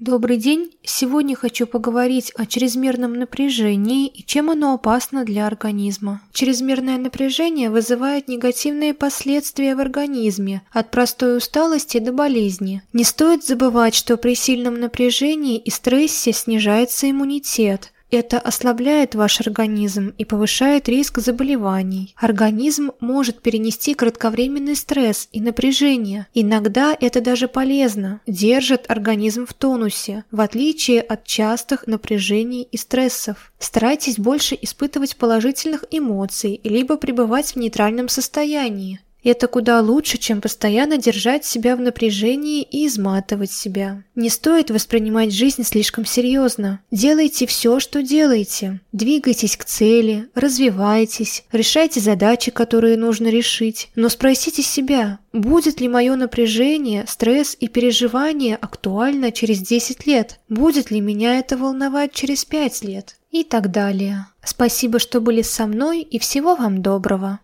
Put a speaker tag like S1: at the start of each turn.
S1: Добрый день! Сегодня хочу поговорить о чрезмерном напряжении и чем оно опасно для организма. Чрезмерное напряжение вызывает негативные последствия в организме, от простой усталости до болезни. Не стоит забывать, что при сильном напряжении и стрессе снижается иммунитет – это ослабляет ваш организм и повышает риск заболеваний. Организм может перенести кратковременный стресс и напряжение. Иногда это даже полезно, держит организм в тонусе, в отличие от частых напряжений и стрессов. Старайтесь больше испытывать положительных эмоций, либо пребывать в нейтральном состоянии. Это куда лучше, чем постоянно держать себя в напряжении и изматывать себя. Не стоит воспринимать жизнь слишком серьезно. Делайте все, что делаете. Двигайтесь к цели, развивайтесь, решайте задачи, которые нужно решить. Но спросите себя, будет ли мое напряжение, стресс и переживание актуально через 10 лет? Будет ли меня это волновать через 5 лет? И так далее. Спасибо, что были со мной и всего вам доброго.